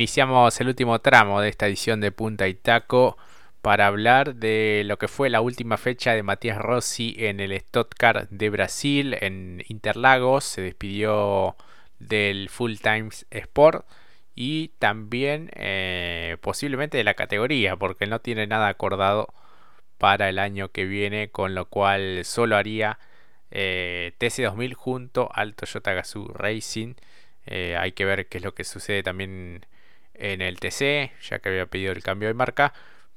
Iniciamos el último tramo de esta edición de Punta y Taco para hablar de lo que fue la última fecha de Matías Rossi en el Stock de Brasil, en Interlagos. Se despidió del Full Times Sport y también eh, posiblemente de la categoría, porque no tiene nada acordado para el año que viene, con lo cual solo haría eh, TC2000 junto al Toyota Gazoo Racing. Eh, hay que ver qué es lo que sucede también en el TC, ya que había pedido el cambio de marca,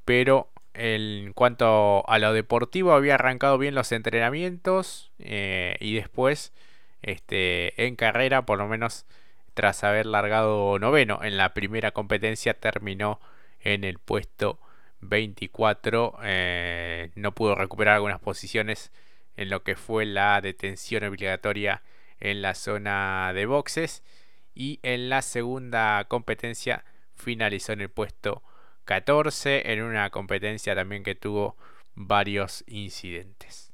pero en cuanto a lo deportivo había arrancado bien los entrenamientos eh, y después este, en carrera, por lo menos tras haber largado noveno en la primera competencia, terminó en el puesto 24. Eh, no pudo recuperar algunas posiciones en lo que fue la detención obligatoria en la zona de boxes y en la segunda competencia finalizó en el puesto 14 en una competencia también que tuvo varios incidentes.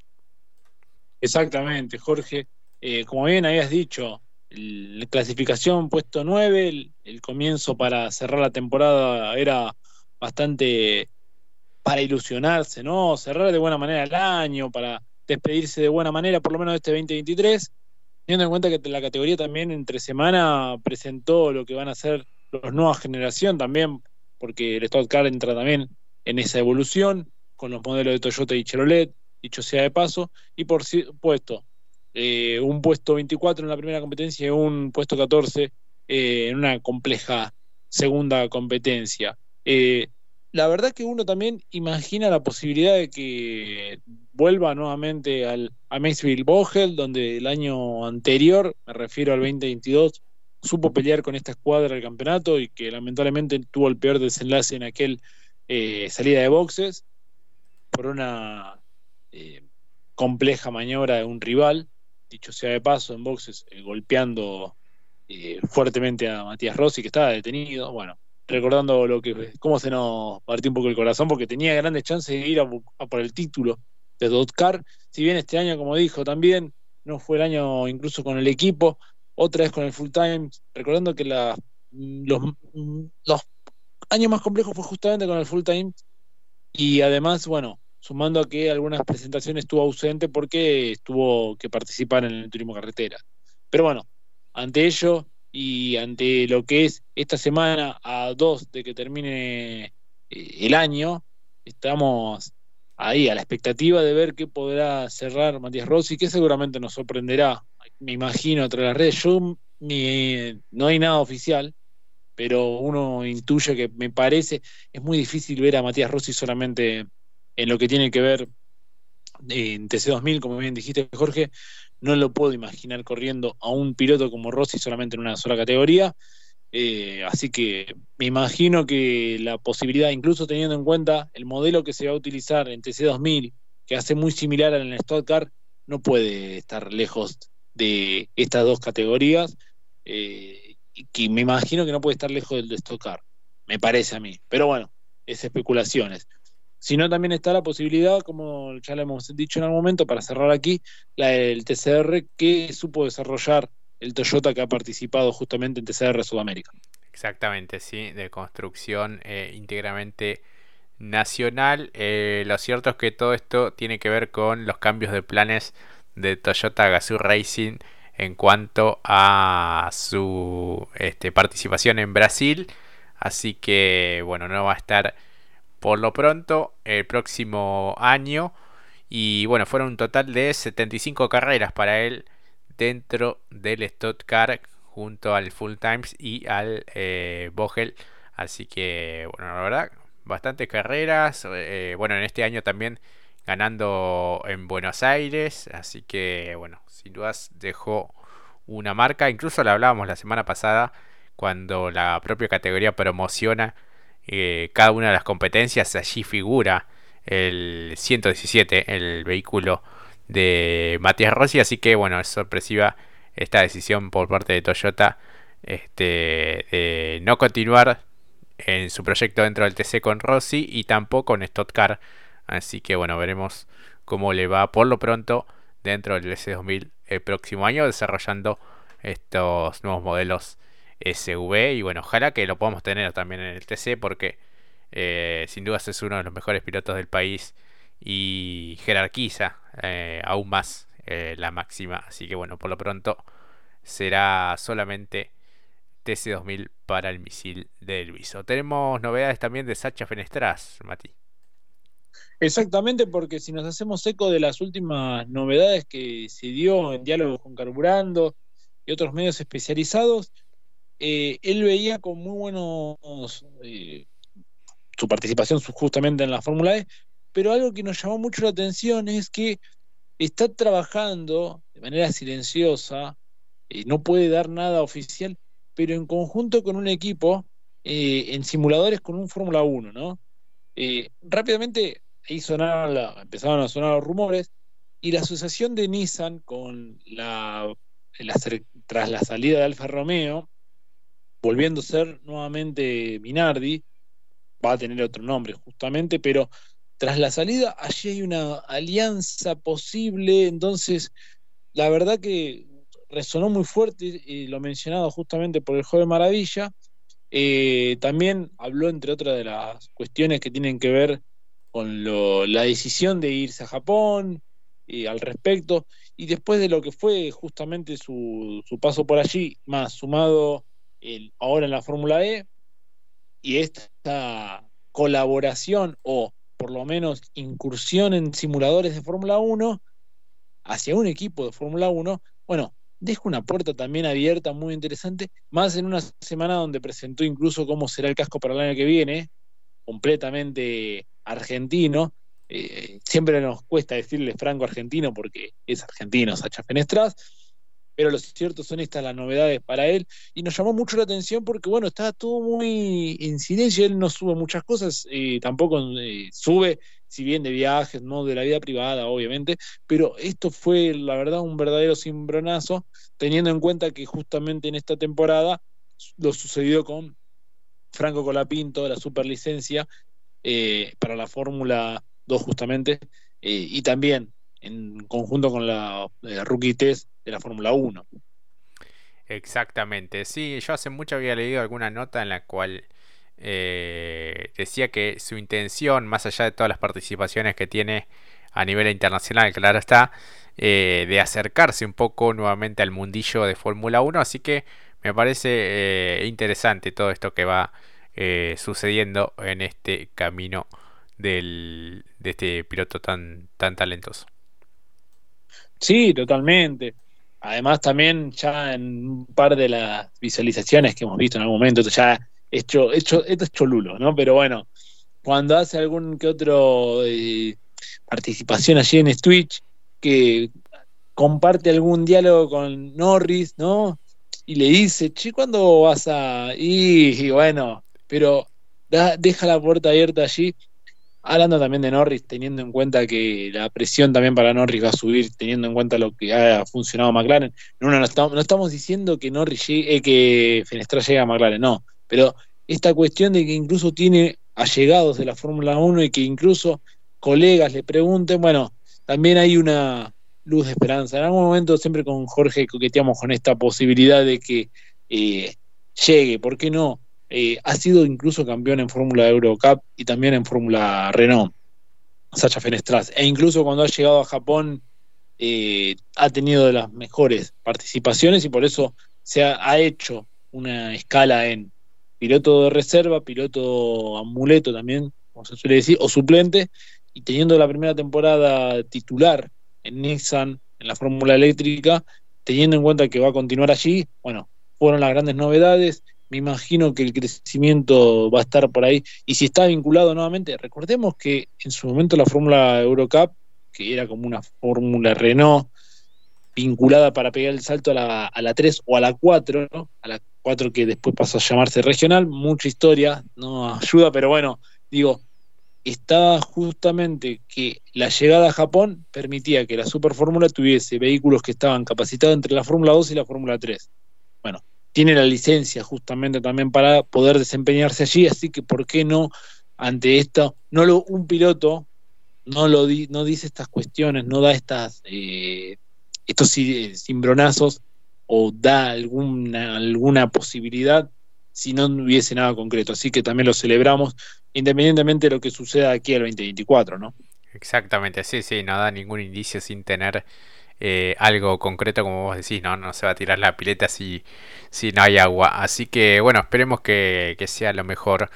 Exactamente, Jorge. Eh, como bien habías dicho, la clasificación puesto 9, el, comienzo para cerrar la temporada era bastante para ilusionarse, ¿no? Cerrar de buena manera el año, para despedirse de buena manera, por lo menos de este 2023, teniendo en cuenta que la categoría también entre semana presentó lo que van a ser los nuevas generación también, porque el Stock Car entra también en esa evolución con los modelos de Toyota y Chevrolet, dicho sea de paso, y por supuesto, eh, un puesto 24 en la primera competencia y un puesto 14 eh, en una compleja segunda competencia. Eh, la verdad que uno también imagina la posibilidad de que vuelva nuevamente al, a Maysville Bohel, donde el año anterior, me refiero al 2022, supo pelear con esta escuadra del campeonato y que lamentablemente tuvo el peor desenlace en aquel eh, salida de boxes por una eh, compleja maniobra de un rival, dicho sea de paso, en boxes, eh, golpeando fuertemente a Matías Rossi, que estaba detenido. Bueno, recordando lo que cómo se nos partió un poco el corazón, porque tenía grandes chances de ir a, por el título de Dotcar. Si bien este año, como dijo también, no fue el año incluso con el equipo, otra vez con el full time, recordando que la, los, los años más complejos fue justamente con el full time y además, bueno, sumando a que algunas presentaciones estuvo ausente porque tuvo que participar en el turismo carretera. Pero bueno, ante ello y ante lo que es esta semana a dos de que termine eh, el año, estamos ahí a la expectativa de ver qué podrá cerrar Matías Rossi, que seguramente nos sorprenderá me imagino, entre las redes. Yo no hay nada oficial, pero uno intuye que me parece, es muy difícil ver a Matías Rossi solamente en lo que tiene que ver en TC2000, como bien dijiste, Jorge. No lo puedo imaginar corriendo a un piloto como Rossi solamente en una sola categoría. Eh, así que me imagino que la posibilidad, incluso teniendo en cuenta el modelo que se va a utilizar en TC2000, que hace muy similar al Stock Car, no puede estar lejos de estas dos categorías, eh, que me imagino que no puede estar lejos del de Stock me parece a mí. Pero bueno, es especulaciones. Si no, también está la posibilidad, como ya le hemos dicho en algún momento, para cerrar aquí, la del TCR que supo desarrollar el Toyota que ha participado justamente en TCR Sudamérica. Exactamente, sí, de construcción eh, íntegramente nacional. Eh, lo cierto es que todo esto tiene que ver con los cambios de planes de Toyota Gazoo Racing en cuanto a su este, participación en Brasil. Así que bueno, no va a estar por lo pronto el próximo año. Y bueno, fueron un total de 75 carreras para él dentro del Stock Car junto al Full Times y al eh, Vogel. Así que bueno, la verdad, bastantes carreras. Eh, bueno, en este año también ganando en Buenos Aires. Así que, bueno, sin dudas dejó una marca. Incluso la hablábamos la semana pasada cuando la propia categoría promociona eh, cada una de las competencias. Allí figura el 117, el vehículo de Matías Rossi. Así que, bueno, es sorpresiva esta decisión por parte de Toyota este, de no continuar en su proyecto dentro del TC con Rossi y tampoco en Stock Car Así que bueno, veremos cómo le va por lo pronto dentro del S2000 el próximo año desarrollando estos nuevos modelos SV y bueno, ojalá que lo podamos tener también en el TC porque eh, sin duda es uno de los mejores pilotos del país y jerarquiza eh, aún más eh, la máxima. Así que bueno, por lo pronto será solamente TC2000 para el misil de Luiso. Tenemos novedades también de Sacha Fenestras, Mati. Exactamente, porque si nos hacemos eco de las últimas novedades que se dio en diálogo con Carburando y otros medios especializados, eh, él veía con muy buenos su participación justamente en la Fórmula E, pero algo que nos llamó mucho la atención es que está trabajando de manera silenciosa, eh, no puede dar nada oficial, pero en conjunto con un equipo en simuladores con un Fórmula 1, ¿no? rápidamente ahí empezaron a sonar los rumores y la asociación de Nissan con la, tras la salida de Alfa Romeo volviendo a ser nuevamente Minardi, va a tener otro nombre justamente, pero tras la salida allí hay una alianza posible, entonces la verdad que resonó muy fuerte y lo mencionado justamente por el joven Maravilla. Eh, también habló entre otras de las cuestiones que tienen que ver con la decisión de irse a Japón al respecto, y después de lo que fue justamente su, su paso por allí, más sumado ahora en la Fórmula E y esta colaboración o por lo menos incursión en simuladores de Fórmula 1 hacia un equipo de Fórmula 1, bueno, deja una puerta también abierta muy interesante, más en una semana donde presentó incluso cómo será el casco para el año que viene, completamente argentino. Eh, siempre nos cuesta decirle franco argentino porque es argentino, Sacha Fenestras, pero lo cierto son estas las novedades para él. Y nos llamó mucho la atención porque bueno, está todo muy en silencio, él no sube muchas cosas, eh, tampoco eh, sube, si bien de viajes, no de la vida privada, obviamente, pero esto fue la verdad un verdadero cimbronazo, teniendo en cuenta que justamente en esta temporada lo sucedió con Franco Colapinto, la superlicencia eh, para la Fórmula 2 justamente, y también en conjunto con la Rookie Test de la Fórmula 1. Exactamente, sí, yo hace mucho había leído alguna nota en la cual eh, decía que su intención, más allá de todas las participaciones que tiene a nivel internacional, claro está, eh, de acercarse un poco nuevamente al mundillo de Fórmula 1, así que me parece eh, interesante todo esto que va sucediendo en este camino del, de este piloto tan, tan talentoso. Sí, totalmente. Además, también ya en un par de las visualizaciones que hemos visto en algún momento, ya hecho, hecho, esto es cholulo, ¿no? Pero bueno, cuando hace algún que otro eh, participación allí en Twitch, que comparte algún diálogo con Norris, ¿no? Y le dice, che, ¿cuándo vas a...? Y, y bueno, pero deja la puerta abierta allí Hablando también de Norris, teniendo en cuenta que la presión también para Norris va a subir, teniendo en cuenta lo que ha funcionado McLaren. No, no, estamos, diciendo que Norris eh, que Fenestra llegue a McLaren, no. Pero esta cuestión de que incluso tiene allegados de la Fórmula 1 y que incluso colegas le pregunten, bueno, también hay una luz de esperanza. En algún momento siempre con Jorge coqueteamos con esta posibilidad de que eh, llegue, ¿por qué no? Eh, ha sido incluso campeón en Fórmula Eurocup y también en Fórmula Renault, Sacha Fenestras. E incluso cuando ha llegado a Japón eh, ha tenido de las mejores participaciones y por eso se ha, hecho una escala en piloto de reserva, piloto amuleto también, como se suele decir, o suplente, y teniendo la primera temporada titular en Nissan, en la Fórmula Eléctrica, teniendo en cuenta que va a continuar allí, bueno, fueron las grandes novedades me imagino que el crecimiento va a estar por ahí. Y si está vinculado nuevamente, recordemos que en su momento la Fórmula Eurocup, que era como una Fórmula Renault, vinculada para pegar el salto a la, a la 3 o a la 4, a la 4 que después pasó a llamarse regional, mucha historia, no ayuda, pero bueno, digo, estaba justamente que la llegada a Japón permitía que la Super Fórmula tuviese vehículos que estaban capacitados entre la Fórmula 2 y la Fórmula 3. Bueno, tiene la licencia justamente también para poder desempeñarse allí, así que ¿por qué no ante esto, no lo, un piloto no lo no dice estas cuestiones, no da estas eh, estos cimbronazos o da alguna, alguna posibilidad si no hubiese nada concreto. Así que también lo celebramos, independientemente de lo que suceda aquí al 2024, ¿no? Exactamente, sí, sí, no da ningún indicio sin tener eh, algo concreto, como vos decís, ¿no? No se va a tirar la pileta si, si no hay agua. Así que, bueno, esperemos que, que sea lo mejor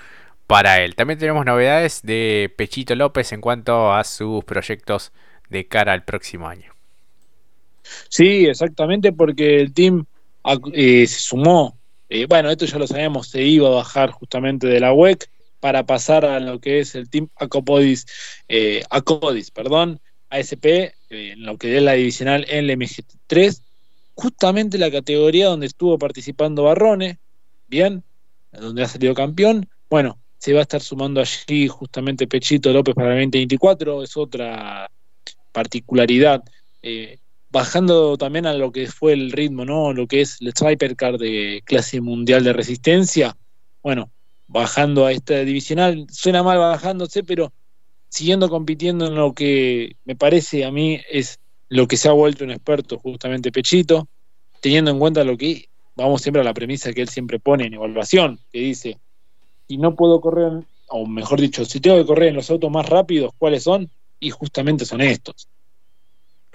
para él. También tenemos novedades de Pechito López en cuanto a sus proyectos de cara al próximo año. Sí, exactamente, porque el team eh, se sumó eh, bueno, esto ya lo sabemos, se iba a bajar justamente de la WEC para pasar a lo que es el Team Acopodis, Acodis, perdón, ASP, eh, en lo que es la divisional en el MG3, justamente la categoría donde estuvo participando Barrone, bien, donde ha salido campeón. Bueno, se va a estar sumando allí justamente Pechito López para el 2024, es otra particularidad. Eh, bajando también a lo que fue el ritmo, ¿no? Lo que es el Car de clase mundial de resistencia. Bueno, bajando a esta divisional, suena mal bajándose, pero siguiendo compitiendo en lo que me parece a mí es lo que se ha vuelto un experto, justamente Pechito, teniendo en cuenta lo que vamos siempre a la premisa que él siempre pone en evaluación, que dice, si no puedo correr, o mejor dicho, si tengo que correr en los autos más rápidos, ¿cuáles son? Y justamente son estos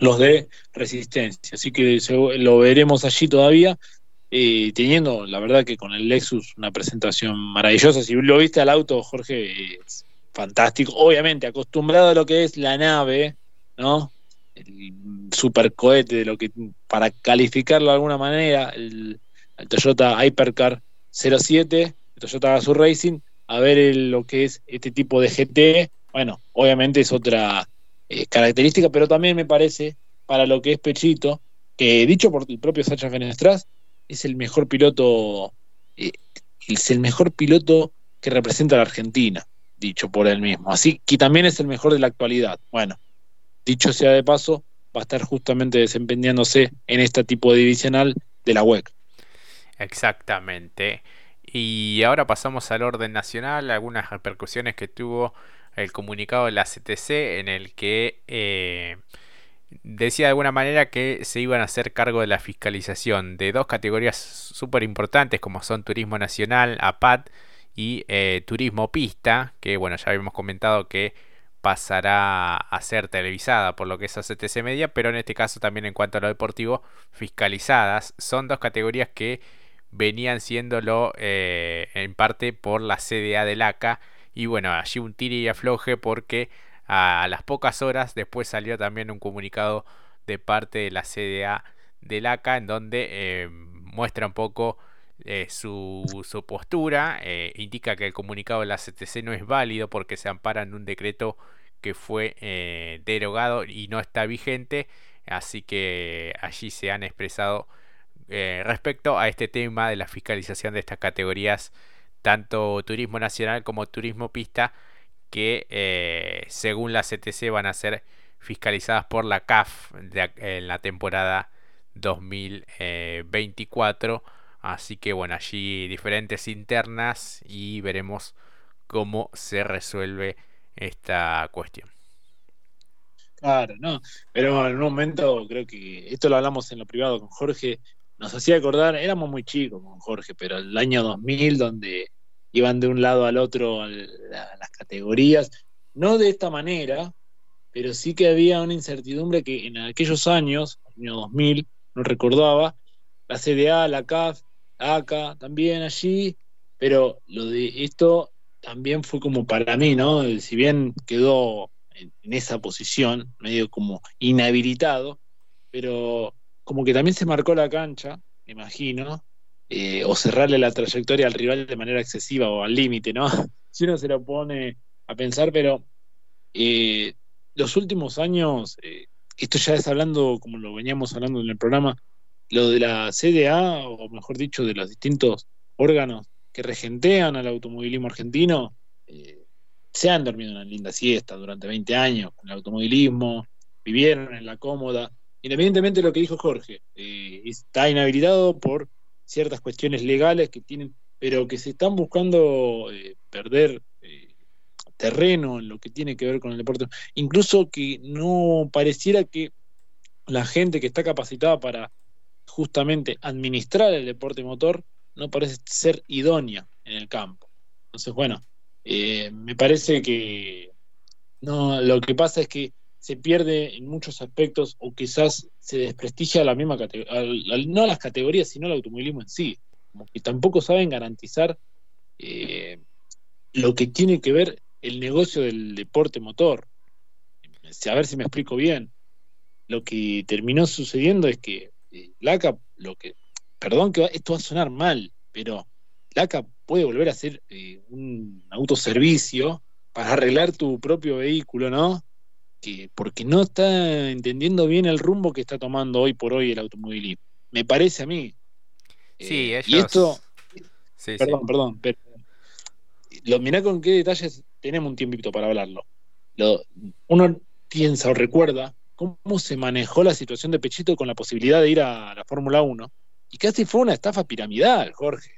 los de resistencia. Así que lo veremos allí todavía, eh, teniendo, la verdad que con el Lexus una presentación maravillosa. Si lo viste al auto, Jorge, fantástico. Obviamente, acostumbrado a lo que es la nave, ¿no? El supercohete de lo que, para calificarlo de alguna manera, el, Toyota Hypercar 07, el Toyota Gazoo Racing, a ver lo que es este tipo de GT. Bueno, obviamente es otra eh, característica, pero también me parece, para lo que es Pechito, que dicho por el propio Sacha Fenestras, es el mejor piloto, eh, es el mejor piloto que representa a la Argentina, dicho por él mismo. Así que también es el mejor de la actualidad. Bueno, dicho sea de paso, va a estar justamente desempeñándose en este tipo de divisional de la WEC. Exactamente. Y ahora pasamos al orden nacional, algunas repercusiones que tuvo el comunicado de la CTC en el que eh, decía de alguna manera que se iban a hacer cargo de la fiscalización de dos categorías súper importantes como son Turismo Nacional, APAT y eh, Turismo Pista, que bueno, ya habíamos comentado que pasará a ser televisada por lo que es CTC Media, pero en este caso también en cuanto a lo deportivo, fiscalizadas. Son dos categorías que venían siéndolo eh, en parte por la CDA del ACA y bueno, allí un tire y afloje porque a las pocas horas después salió también un comunicado de parte de la CDA del ACA en donde eh, muestra un poco eh, su, postura, eh, indica que el comunicado de la CTC no es válido porque se ampara en un decreto que fue derogado y no está vigente, así que allí se han expresado respecto a este tema de la fiscalización de estas categorías tanto turismo nacional como turismo pista, que eh, según la CTC van a ser fiscalizadas por la CAF en la temporada 2024. Así que bueno, allí diferentes internas y veremos cómo se resuelve esta cuestión. Claro, no, pero en un momento creo que esto lo hablamos en lo privado con Jorge, nos hacía acordar, éramos muy chicos con Jorge, pero el año 2000 donde iban de un lado al otro las categorías, no de esta manera, pero sí que había una incertidumbre que en aquellos años, año 2000, no recordaba, la CDA, la CAF, ACA también allí, pero lo de esto también fue como para mí, ¿no? Si bien quedó en, en esa posición, medio como inhabilitado, pero como que también se marcó la cancha, me imagino, eh, o cerrarle la trayectoria al rival de manera excesiva o al límite, ¿no? si uno se lo pone a pensar, pero eh, los últimos años, eh, esto ya es hablando, como lo veníamos hablando en el programa, lo de la CDA, o mejor dicho, de los distintos órganos que regentean al automovilismo argentino, se han dormido una linda siesta durante 20 años con el automovilismo, vivieron en la cómoda, Independientemente de lo que dijo Jorge, eh, está inhabilitado por ciertas cuestiones legales que tienen, pero que se están buscando eh, perder eh, terreno en lo que tiene que ver con el deporte. Incluso que no pareciera que la gente que está capacitada para justamente administrar el deporte motor no parece ser idónea en el campo. Entonces, bueno, eh, me parece que no, lo que pasa es que se pierde en muchos aspectos o quizás se desprestigia la misma categoría, no las categorías, sino el automovilismo en sí. Como que tampoco saben garantizar eh, lo que tiene que ver el negocio del deporte motor. A ver si me explico bien. Lo que terminó sucediendo es que eh, LACA, lo que, perdón que esto va a sonar mal, pero LACA puede volver a ser eh, un autoservicio para arreglar tu propio vehículo, ¿no? Que, porque no está entendiendo bien el rumbo que está tomando hoy por hoy el automovilismo. Me parece a mí. Sí, ellos... Y esto... perdón, perdón, pero lo, mirá con qué detalles tenemos un tiempito para hablarlo. uno piensa o recuerda cómo se manejó la situación de Pechito con la posibilidad de ir a la Fórmula 1. Y casi fue una estafa piramidal, Jorge.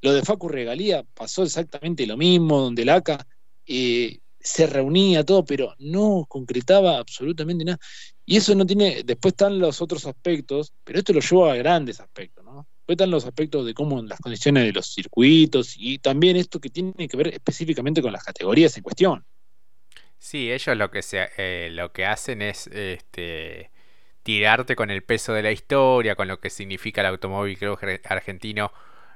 Lo de Facu Regalía pasó exactamente lo mismo, donde el ACA eh, se reunía todo, pero no concretaba absolutamente nada. Y eso no tiene, después están los otros aspectos, pero esto lo lleva a grandes aspectos, ¿no? Después están los aspectos de cómo las condiciones de los circuitos y también esto que tiene que ver específicamente con las categorías en cuestión. Sí, ellos lo que, se, eh, lo que hacen es este, tirarte con el peso de la historia, con lo que significa el automóvil creo, argentino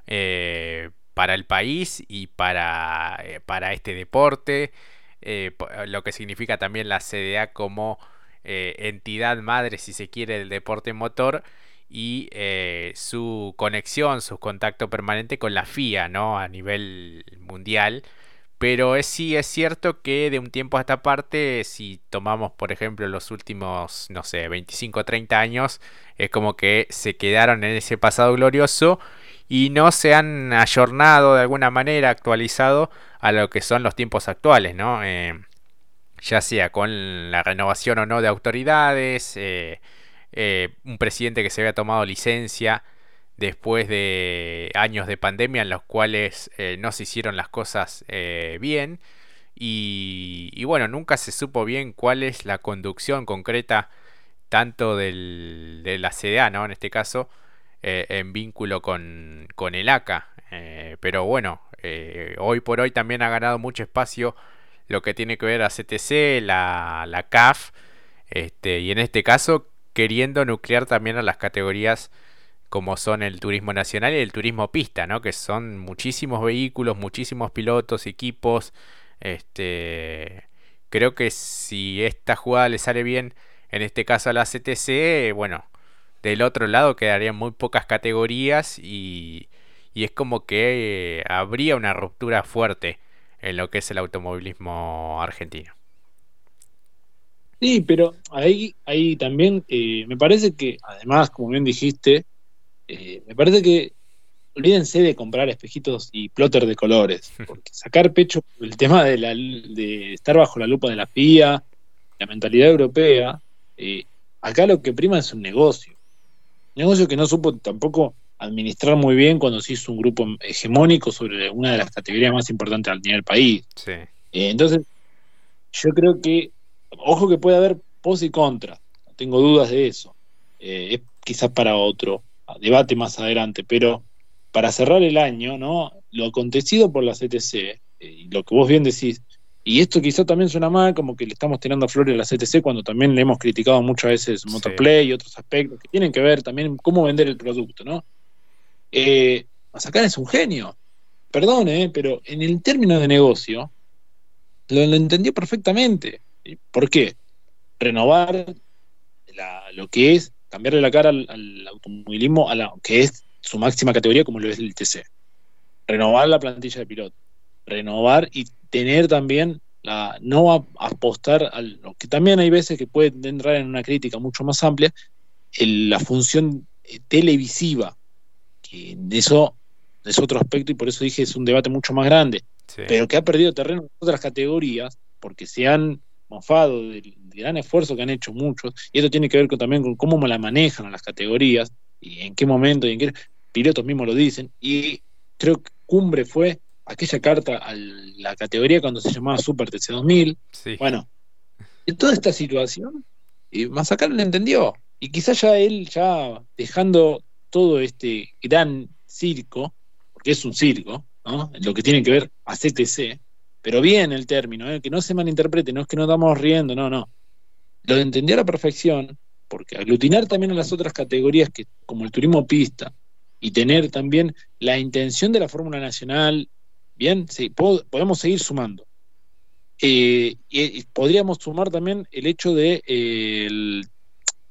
eh, para el país y para, eh, para este deporte, lo que significa también la CDA como entidad madre, si se quiere, del deporte motor y su conexión, su contacto permanente con la FIA, ¿no? A nivel mundial pero es, sí es cierto que de un tiempo a esta parte, si tomamos por ejemplo los últimos, no sé, 25 o 30 años, es como que se quedaron en ese pasado glorioso y no se han ayornado de alguna manera, actualizado a lo que son los tiempos actuales, ¿no? Eh, ya sea con la renovación o no de autoridades, eh, eh, un presidente que se había tomado licencia después de años de pandemia en los cuales eh, no se hicieron las cosas eh, bien y, bueno, nunca se supo bien cuál es la conducción concreta tanto del, de la CDA, ¿no? En este caso, eh, en vínculo con, con el ACA. pero bueno, hoy por hoy también ha ganado mucho espacio lo que tiene que ver a CTC, la, la CAF, este, y en este caso queriendo nuclear también a las categorías como son el turismo nacional y el turismo pista, ¿no? Que son muchísimos vehículos, muchísimos pilotos, equipos. Este, creo que si esta jugada le sale bien, en este caso a la CTC, bueno, del otro lado quedarían muy pocas categorías y, es como que habría una ruptura fuerte en lo que es el automovilismo argentino. Sí, pero ahí, ahí también eh, me parece que, además, como bien dijiste, eh, me parece que olvídense de comprar espejitos y plotter de colores, porque sacar pecho el tema de, la, de estar bajo la lupa de la FIA, la mentalidad europea, eh, acá lo que prima es un negocio. Un negocio que no supo tampoco administrar muy bien cuando se hizo un grupo hegemónico sobre una de las categorías más importantes al nivel país. Eh, entonces, yo creo que, ojo que puede haber pos y contra, no tengo dudas de eso. es quizás para otro debate más adelante, pero para cerrar el año, ¿no? Lo acontecido por la CTC, eh, y lo que vos bien decís, y esto quizá también suena mal, como que le estamos tirando flores a la CTC cuando también le hemos criticado muchas veces Motorplay y otros aspectos que tienen que ver también cómo vender el producto, ¿no? Eh, Mazacán es un genio, perdón, eh, pero en el término de negocio lo, entendió perfectamente. ¿Por qué? Renovar lo que es cambiarle la cara al, automovilismo, a la, que es su máxima categoría como lo es el TC. Renovar la plantilla de piloto. Renovar y tener también la, no apostar a lo que también hay veces que puede entrar en una crítica mucho más amplia, la función eh, televisiva, que eso es otro aspecto y por eso dije es un debate mucho más grande, pero que ha perdido terreno en otras categorías porque se han mofado del, gran esfuerzo que han hecho muchos, y esto tiene que ver también con cómo la manejan las categorías, y en qué momento, y en qué pilotos mismos lo dicen, y creo que cumbre fue aquella carta a la categoría cuando se llamaba Super TC 2000. Bueno, en toda esta situación, y Mazacar le entendió, Y quizás ya él, ya dejando todo este gran circo, porque es un circo, ¿no? lo que tiene que ver a CTC, pero bien el término, ¿eh? que no se malinterprete, no es que no estamos riendo, no, no. Lo entendió a la perfección, porque aglutinar también a las otras categorías, que, como el turismo pista, y tener también la intención de la Fórmula Nacional, bien, sí, podemos seguir sumando. Eh, y, podríamos sumar también el hecho de eh, el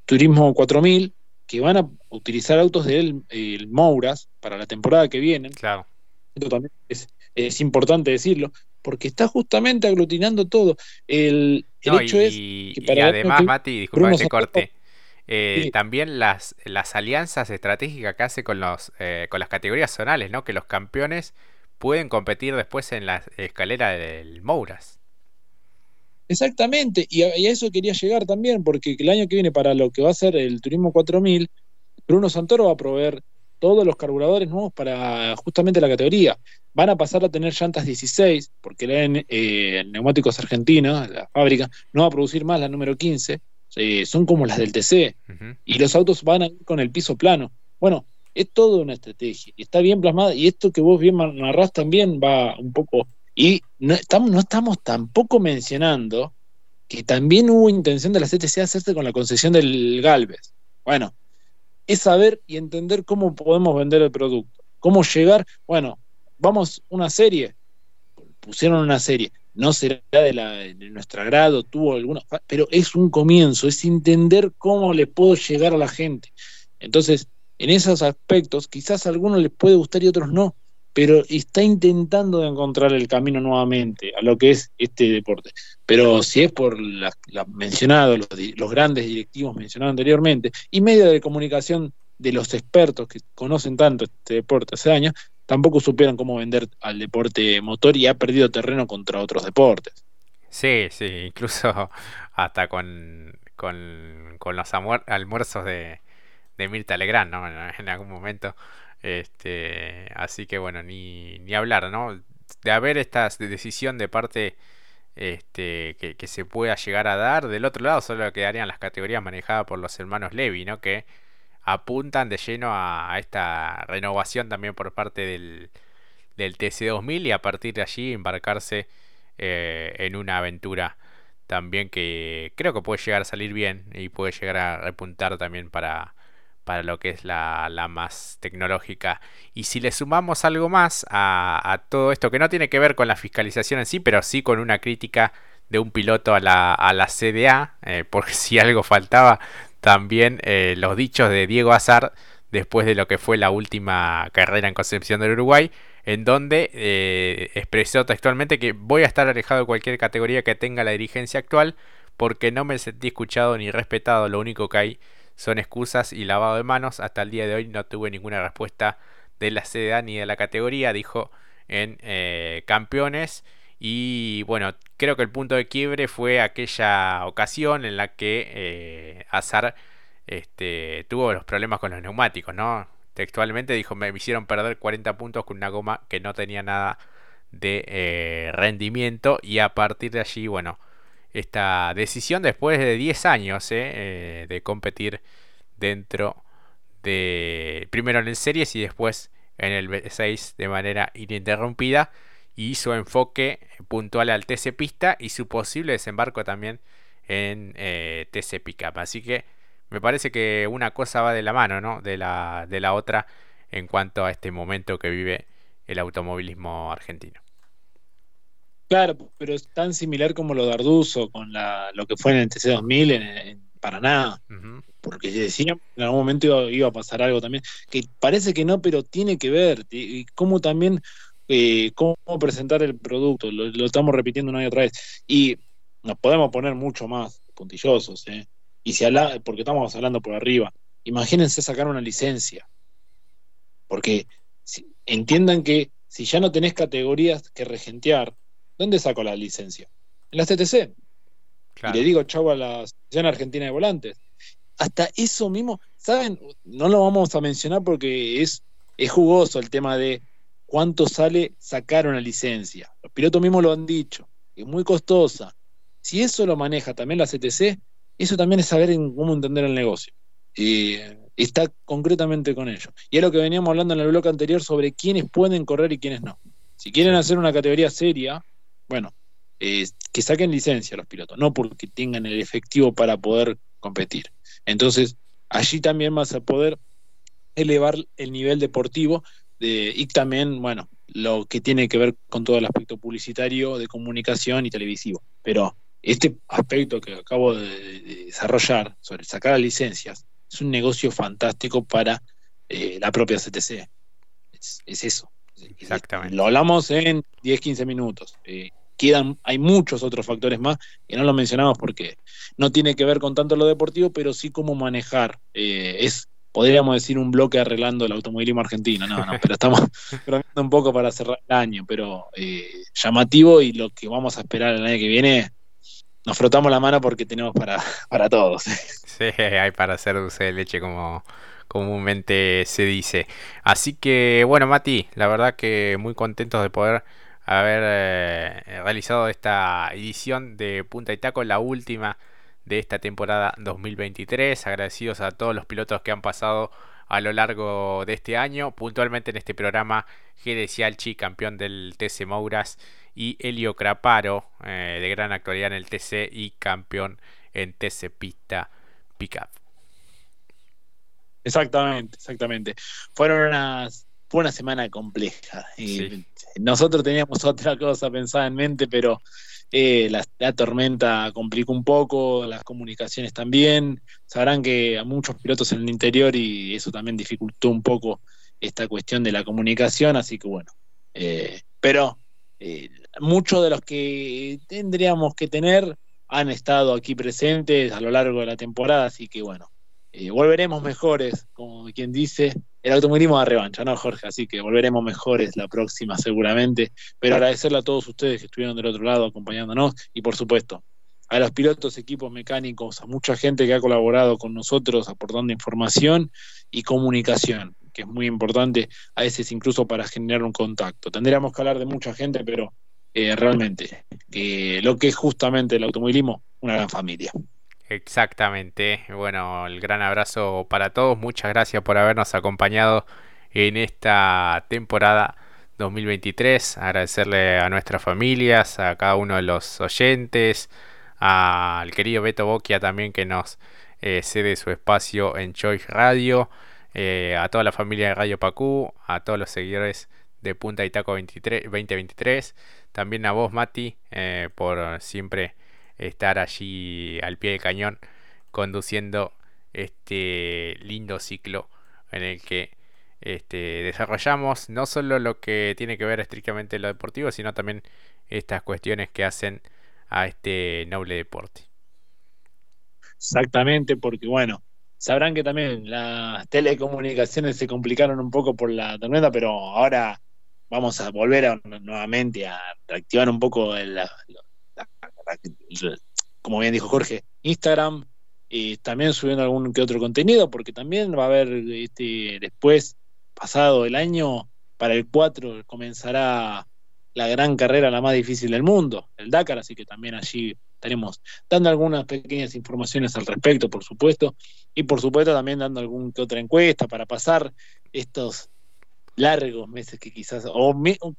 Turismo 4000, que van a utilizar autos del el Mouras para la temporada que viene. Claro. Esto también es, importante decirlo, porque está justamente aglutinando todo. El, hecho es que para y además, Mati, disculpa que te corte. Eh, también las, las alianzas estratégicas que hace con, los, eh, con las categorías zonales, ¿no? Que los campeones pueden competir después en la escalera del Mouras. Exactamente, y a, eso quería llegar también, porque el año que viene para lo que va a ser el Turismo 4000, Bruno Santoro va a proveer todos los carburadores nuevos para justamente la categoría. Van a pasar a tener llantas 16, porque la eh, Neumáticos Argentinos, la fábrica, no va a producir más la número 15, eh, son como las del TC, y los autos van a ir con el piso plano. Bueno, es toda una estrategia, y está bien plasmada, y esto que vos bien narrás también va un poco, y no estamos, no estamos tampoco mencionando que también hubo intención de la CTC hacerse con la concesión del Galvez. Bueno, es saber y entender cómo podemos vender el producto, cómo llegar, bueno, vamos una serie, pusieron una serie, no será de, la, de nuestro agrado, tuvo algunos, pero es un comienzo, es entender cómo le puedo llegar a la gente. Entonces, en esos aspectos, quizás a algunos les puede gustar y otros no, pero está intentando encontrar el camino nuevamente a lo que es este deporte. Pero si es por la, mencionado, los, los grandes directivos mencionados anteriormente, y medios de comunicación de los expertos que conocen tanto este deporte hace años, tampoco supieron cómo vender al deporte motor y ha perdido terreno contra otros deportes. Sí, sí, incluso hasta con, con, los almuerzos de, de Mirta Legrand, ¿no? En, algún momento. Este, así que bueno, ni, ni hablar, ¿no? De haber esta decisión de parte este, que, que, se pueda llegar a dar. Del otro lado solo quedarían las categorías manejadas por los hermanos Levi, ¿no? Que apuntan de lleno a, esta renovación también por parte del, del TC2000 y a partir de allí embarcarse eh, en una aventura también que creo que puede llegar a salir bien y puede llegar a repuntar también para, para lo que es la, la más tecnológica. Y si le sumamos algo más a, todo esto, que no tiene que ver con la fiscalización en sí, pero sí con una crítica de un piloto a la, a la CDA, eh, porque si algo faltaba también eh, los dichos de Diego Azar después de lo que fue la última carrera en Concepción del Uruguay, en donde eh, expresó textualmente que voy a estar alejado de cualquier categoría que tenga la dirigencia actual porque no me sentí escuchado ni respetado, lo único que hay son excusas y lavado de manos, hasta el día de hoy no tuve ninguna respuesta de la CDA ni de la categoría, dijo en eh, campeones y bueno, creo que el punto de quiebre fue aquella ocasión en la que eh, Azar este, tuvo los problemas con los neumáticos, ¿no? Textualmente dijo, me hicieron perder 40 puntos con una goma que no tenía nada de eh, rendimiento y a partir de allí, bueno, esta decisión después de 10 años eh, de competir dentro de, primero en el series y después en el B6 de manera ininterrumpida y su enfoque puntual al TC Pista y su posible desembarco también en eh, TC Pickup. Así que me parece que una cosa va de la mano ¿no? de, la, de la otra en cuanto a este momento que vive el automovilismo argentino. Claro, pero es tan similar como lo de Arduzo con la, lo que fue en el TC2000 en, Paraná, porque decían en algún momento iba, a pasar algo también, que parece que no, pero tiene que ver, y cómo también eh, cómo presentar el producto, lo, estamos repitiendo una y otra vez. Y nos podemos poner mucho más puntillosos, ¿eh? Y si habla, porque estamos hablando por arriba, imagínense sacar una licencia. Porque entiendan que si ya no tenés categorías que regentear, ¿dónde saco la licencia? En la CTC. Y le digo chau a la Asociación Argentina de Volantes. Hasta eso mismo, ¿saben? No lo vamos a mencionar porque es, es jugoso el tema de cuánto sale sacar una licencia. Los pilotos mismos lo han dicho, es muy costosa. Si eso lo maneja también la CTC, eso también es saber cómo entender el negocio. está concretamente con ellos. Y es lo que veníamos hablando en el bloque anterior sobre quiénes pueden correr y quiénes no. Si quieren hacer una categoría seria, bueno, que saquen licencia los pilotos, no porque tengan el efectivo para poder competir. Entonces, allí también vas a poder elevar el nivel deportivo de, y también, bueno, lo que tiene que ver con todo el aspecto publicitario, de comunicación y televisivo. Pero este aspecto que acabo de, desarrollar sobre sacar las licencias es un negocio fantástico para eh, la propia CTC. Es, eso. Exactamente. Lo hablamos en 10, 15 minutos. Eh, quedan, hay muchos otros factores más que no lo mencionamos porque no tiene que ver con tanto lo deportivo, pero sí cómo manejar. Eh, es, podríamos decir, un bloque arreglando el automovilismo argentino, no, no, pero estamos bromeando un poco para cerrar el año, pero eh, llamativo y lo que vamos a esperar el año que viene, nos frotamos la mano porque tenemos para, para todos. Sí, hay para hacer dulce de leche como comúnmente se dice. Así que bueno, Mati, la verdad que muy contentos de poder haber eh, realizado esta edición de Punta y Taco, la última de esta temporada 2023. Agradecidos a todos los pilotos que han pasado a lo largo de este año, puntualmente en este programa Gede campeón del TC Mouras, y Elio Craparo, eh, de gran actualidad en el TC y campeón en TC Pista Pickup. Exactamente, exactamente. Fueron unas fue una semana compleja. Nosotros teníamos otra cosa pensada en mente, pero eh, la, tormenta complicó un poco, las comunicaciones también. Sabrán que a muchos pilotos en el interior y eso también dificultó un poco esta cuestión de la comunicación, así que bueno. Eh, pero eh, muchos de los que tendríamos que tener han estado aquí presentes a lo largo de la temporada, así que bueno, volveremos mejores, como quien dice, el automovilismo de revancha, ¿no, Jorge? Así que volveremos mejores la próxima seguramente. Pero agradecerle a todos ustedes que estuvieron del otro lado acompañándonos y por supuesto a los pilotos, equipos mecánicos, a mucha gente que ha colaborado con nosotros aportando información y comunicación, que es muy importante, a veces incluso para generar un contacto. Tendríamos que hablar de mucha gente, pero eh, realmente, lo que es justamente el automovilismo, una gran familia. Exactamente. Bueno, el gran abrazo para todos. Muchas gracias por habernos acompañado en esta temporada 2023. Agradecerle a nuestras familias, a cada uno de los oyentes, al querido Beto Boquia también que nos eh, cede su espacio en Choice Radio, eh, a toda la familia de Radio Pacú, a todos los seguidores de Punta y Taco 23, 2023, también a vos Mati eh, por siempre estar allí al pie del cañón conduciendo este lindo ciclo en el que este, desarrollamos no solo lo que tiene que ver estrictamente lo deportivo, sino también estas cuestiones que hacen a este noble deporte. Exactamente, porque bueno, sabrán que también las telecomunicaciones se complicaron un poco por la tormenta, pero ahora vamos a volver nuevamente a reactivar un poco la, como bien dijo Jorge, Instagram, y también subiendo algún que otro contenido, porque también va a haber este, después, pasado el año, para el 4 comenzará la gran carrera, la más difícil del mundo, el Dakar, así que también allí estaremos dando algunas pequeñas informaciones al respecto, por supuesto, y por supuesto también dando alguna que otra encuesta para pasar estos largos meses que quizás, o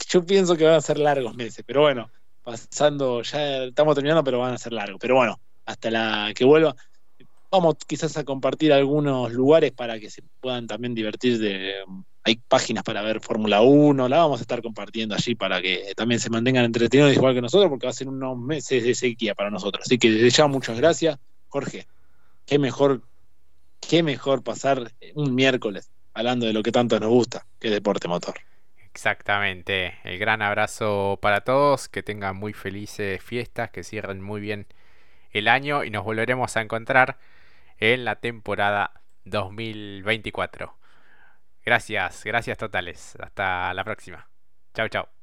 yo pienso que van a ser largos meses, pero bueno, pasando, ya estamos terminando, pero van a ser largos. Pero bueno, hasta la que vuelva, vamos quizás a compartir algunos lugares para que se puedan también divertir de hay páginas para ver Fórmula 1, la vamos a estar compartiendo allí para que también se mantengan entretenidos igual que nosotros, porque va a ser unos meses de sequía para nosotros. Así que desde ya muchas gracias. Jorge, qué mejor, qué mejor pasar un miércoles hablando de lo que tanto nos gusta, que deporte motor. Exactamente. El gran abrazo para todos. Que tengan muy felices fiestas. Que cierren muy bien el año. Y nos volveremos a encontrar en la temporada 2024. Gracias, gracias totales. Hasta la próxima. Chao, chao.